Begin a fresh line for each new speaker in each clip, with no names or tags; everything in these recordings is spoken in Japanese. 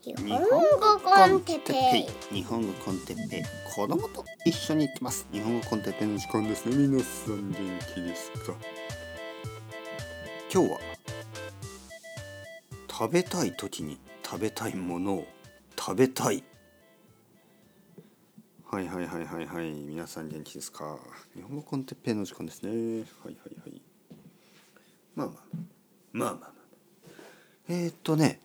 日本語コンテッペイ。
日本語コンテッペイ。子供と。一緒に行ってます。日本語コンテッペイの時間です。ね皆さん元気ですか？今日は食べたい時に食べたいものを食べたい。はいはいはいはいはい。皆さん元気ですか？日本語コンテッペイの時間ですね。はいはいはい。まあまあ。まあまあまあ。えー、っとね。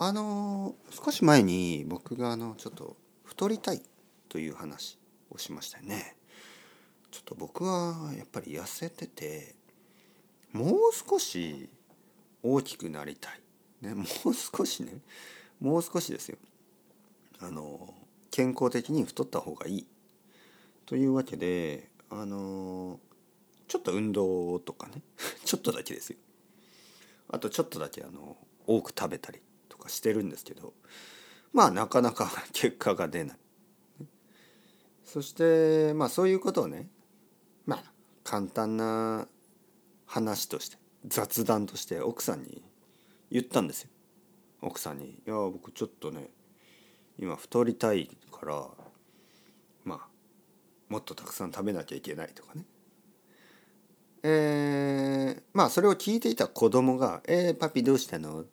あの少し前に僕があのちょっと太りたいという話をしましたよね。ちょっと僕はやっぱり痩せててもう少し大きくなりたい、ね、もう少しねもう少しですよ。あの健康的に太った方がいい。というわけであのちょっと運動とかね ちょっとだけですよ。あとちょっとだけあの多く食べたりかしてるんですけどまあなかなか 結果が出ない。そしてまあそういうことをねまあ簡単な話として雑談として奥さんに言ったんですよ。奥さんに「いや僕ちょっとね今太りたいからまあもっとたくさん食べなきゃいけない」とかね。えー、まあそれを聞いていた子供が「えー、パピどうしたの?」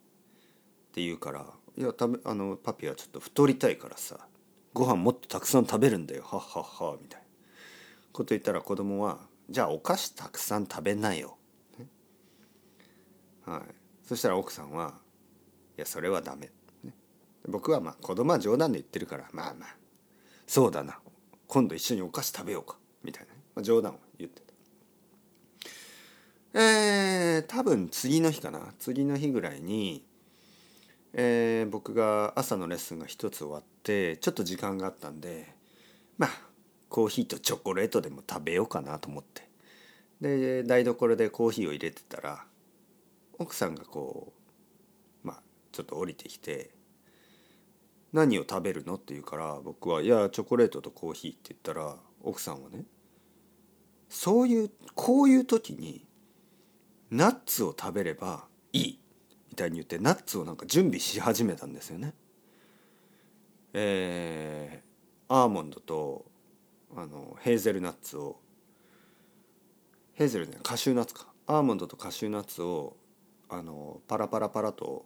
って言うから「いや食べあのパピはちょっと太りたいからさ。ご飯もっとたくさん食べるんだよ。はっはっは」みたいな。こと言ったら子供は「じゃあお菓子たくさん食べなよ」ね、はい、そしたら奥さんは「いやそれはダメ」ね、僕はまあ子供は冗談で言ってるからまあまあそうだな。今度一緒にお菓子食べようか。みたいな、まあ、冗談を言ってた。えー、多分次の日かな。次の日ぐらいにえー、僕が朝のレッスンが一つ終わってちょっと時間があったんでまあコーヒーとチョコレートでも食べようかなと思ってで台所でコーヒーを入れてたら奥さんがこうまあちょっと降りてきて「何を食べるの?」って言うから僕は「いやチョコレートとコーヒー」って言ったら奥さんはねそういうこういう時にナッツを食べればいいみたいに言ってナッツをなんか準備し始めたんですよね。えー、アーモンドとあのヘーゼルナッツをヘーゼルねカシューナッツかアーモンドとカシューナッツをあのパラパラパラと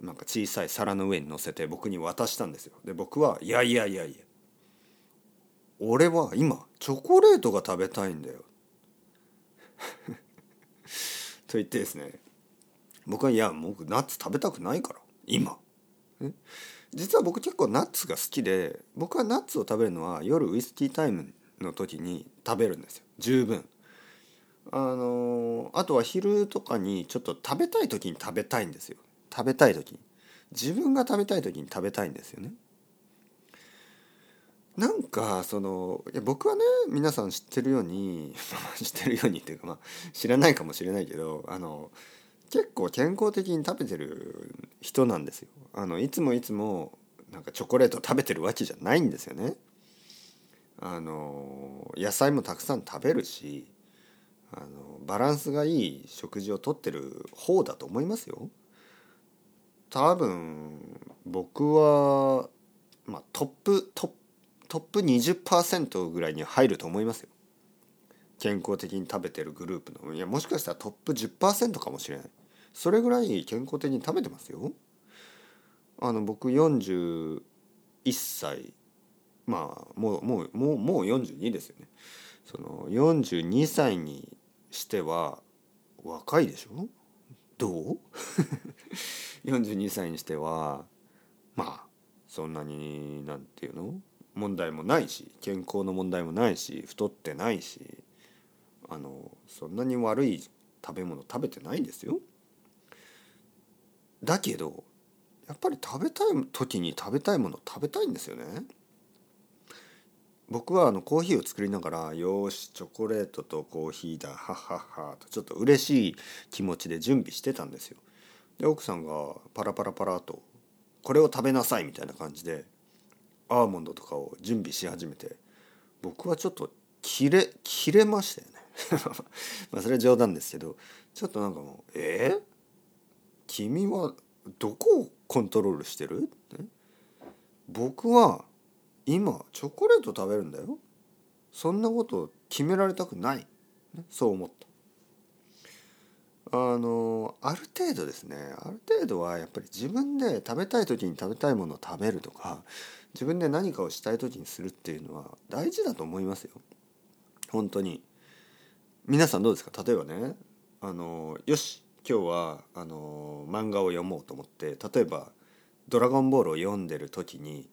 なんか小さい皿の上に乗せて僕に渡したんですよ。で僕は「いやいやいやいや俺は今チョコレートが食べたいんだよ」と言ってですね僕はいや僕ナッツ食べたくないから。今。実は僕結構ナッツが好きで僕はナッツを食べるのは夜ウイスキータイムの時に食べるんですよ。十分。あのあとは昼とかにちょっと食べたい時に食べたいんですよ。食べたい時に。自分が食べたい時に食べたいんですよね。なんかそのいや僕はね皆さん知ってるように 知ってるようにっていうかまあ知らないかもしれないけどあの結構健康的に食べてる人なんですよ。あのいつもいつもなんかチョコレート食べてるわけじゃないんですよね。あの野菜もたくさん食べるしあのバランスがいい食事をとってる方だと思いますよ。多分僕は、まあ、トップトップトップ20%ぐらいに入ると思いますよ。健康的に食べてるグループのいやもしかしたらトップ10%かもしれないそれぐらい健康的に食べてますよ。あの僕41歳。まあもうもうもうもう42ですよね。その42歳にしては若いでしょ？どう ?42 歳にしてはまあそんなになんていうの？問題もないし健康の問題もないし太ってないしあのそんなに悪い食べ物食べてないんですよ。だけどやっぱり食べたい時に食べたいもの食べたいんですよね。僕はあのコーヒーを作りながら「よしチョコレートとコーヒーだはっはっは」とちょっと嬉しい気持ちで準備してたんですよ。で奥さんがパラパラパラと「これを食べなさい」みたいな感じでアーモンドとかを準備し始めて僕はちょっと切れ切れましたよね。まあそれは冗談ですけどちょっとなんかもう「えー、君はどこをコントロールしてる？僕は今チョコレート食べるんだよ。そんなこと決められたくない。そう思った。あのある程度ですね。ある程度はやっぱり自分で食べたい時に食べたいものを食べるとか自分で何かをしたい時にするっていうのは大事だと思いますよ。本当に。皆さんどうですか？例えばねあのよし。今日はあの漫画を読もうと思って例えば「ドラゴンボール」を読んでる時に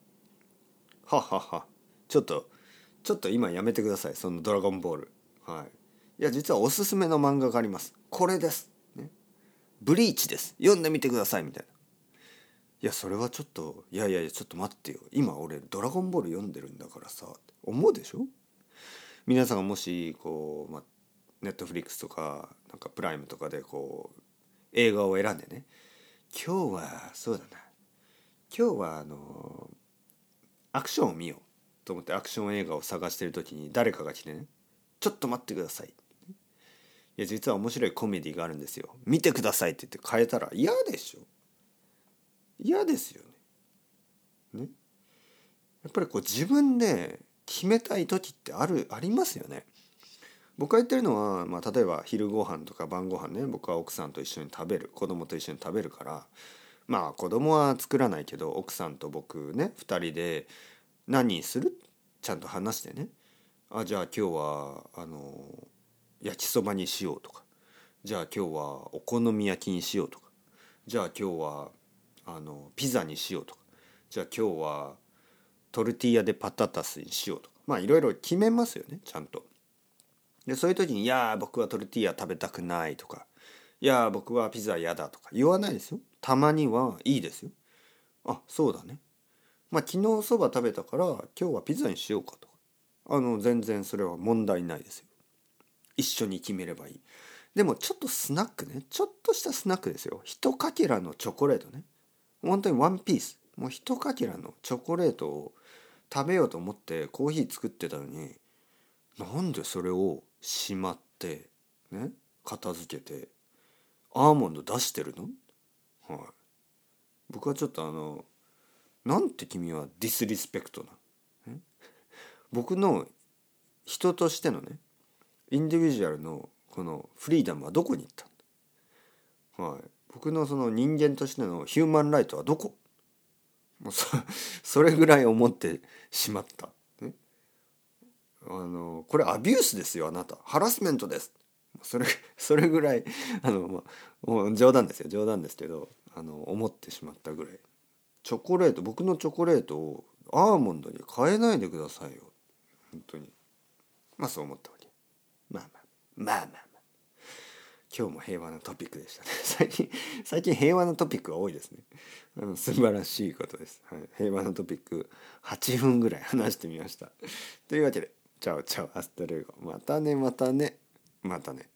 「はははちょっとちょっと今やめてくださいその「ドラゴンボール」はい。いや実はおすすめの漫画があります。これです、ね、ブリーチです。読んでみてくださいみたいな。いやそれはちょっといやいやいやちょっと待ってよ。今俺「ドラゴンボール」読んでるんだからさ思うでしょ？皆さんがもしこう、まあ、ネットフリックスとかなんかプライムとかでこう映画を選んでね。今日はそうだな。今日はあのアクションを見ようと思ってアクション映画を探してる時に誰かが来てね「ちょっと待ってください」いや実は面白いコメディがあるんですよ。見てくださいって言って変えたら嫌でしょ。嫌ですよね。ね。やっぱりこう自分で決めたい時ってあるありますよね。僕が言ってるのは、まあ、例えば昼ご飯とか晩ご飯ね僕は奥さんと一緒に食べる子供と一緒に食べるからまあ子供は作らないけど奥さんと僕ね2人で何する？ちゃんと話してね。あじゃあ今日はあの焼きそばにしようとか。じゃあ今日はお好み焼きにしようとか。じゃあ今日はあのピザにしようとか。じゃあ今日はトルティーヤでパタタスにしようとか。まあいろいろ決めますよねちゃんと。でそういう時に「いや僕はトルティーヤ食べたくない」とか「いや僕はピザ嫌だ」とか言わないですよ。たまにはいいですよ。あそうだね。まあ昨日そば食べたから今日はピザにしようかとか。あの全然それは問題ないですよ。一緒に決めればいい。でもちょっとスナックね。ちょっとしたスナックですよ。一かけらのチョコレートね。本当にワンピース。もう一かけらのチョコレートを食べようと思ってコーヒー作ってたのになんでそれをしまってね片付けてアーモンド出してるの？はい。僕はちょっとあのなんて君はディスリスペクトな？僕の人としてのねインディビジュアルのこのフリーダムはどこに行ったはい。僕のその人間としてのヒューマンライトはどこ？もうそそれぐらい思ってしまった。あのこれアビュースですよあなた。ハラスメントです。それそれぐらいあの、ま、もう冗談ですよ。冗談ですけどあの思ってしまったぐらい。チョコレート僕のチョコレートをアーモンドに変えないでくださいよ。本当に。まあそう思ったわけ。まあまあまあまあまあ。今日も平和なトピックでしたね。最近最近平和なトピックが多いですね。あの素晴らしいことです、はい、平和なトピック8分ぐらい話してみました。というわけで ciao ciao hasta luego。またねまたね。またね。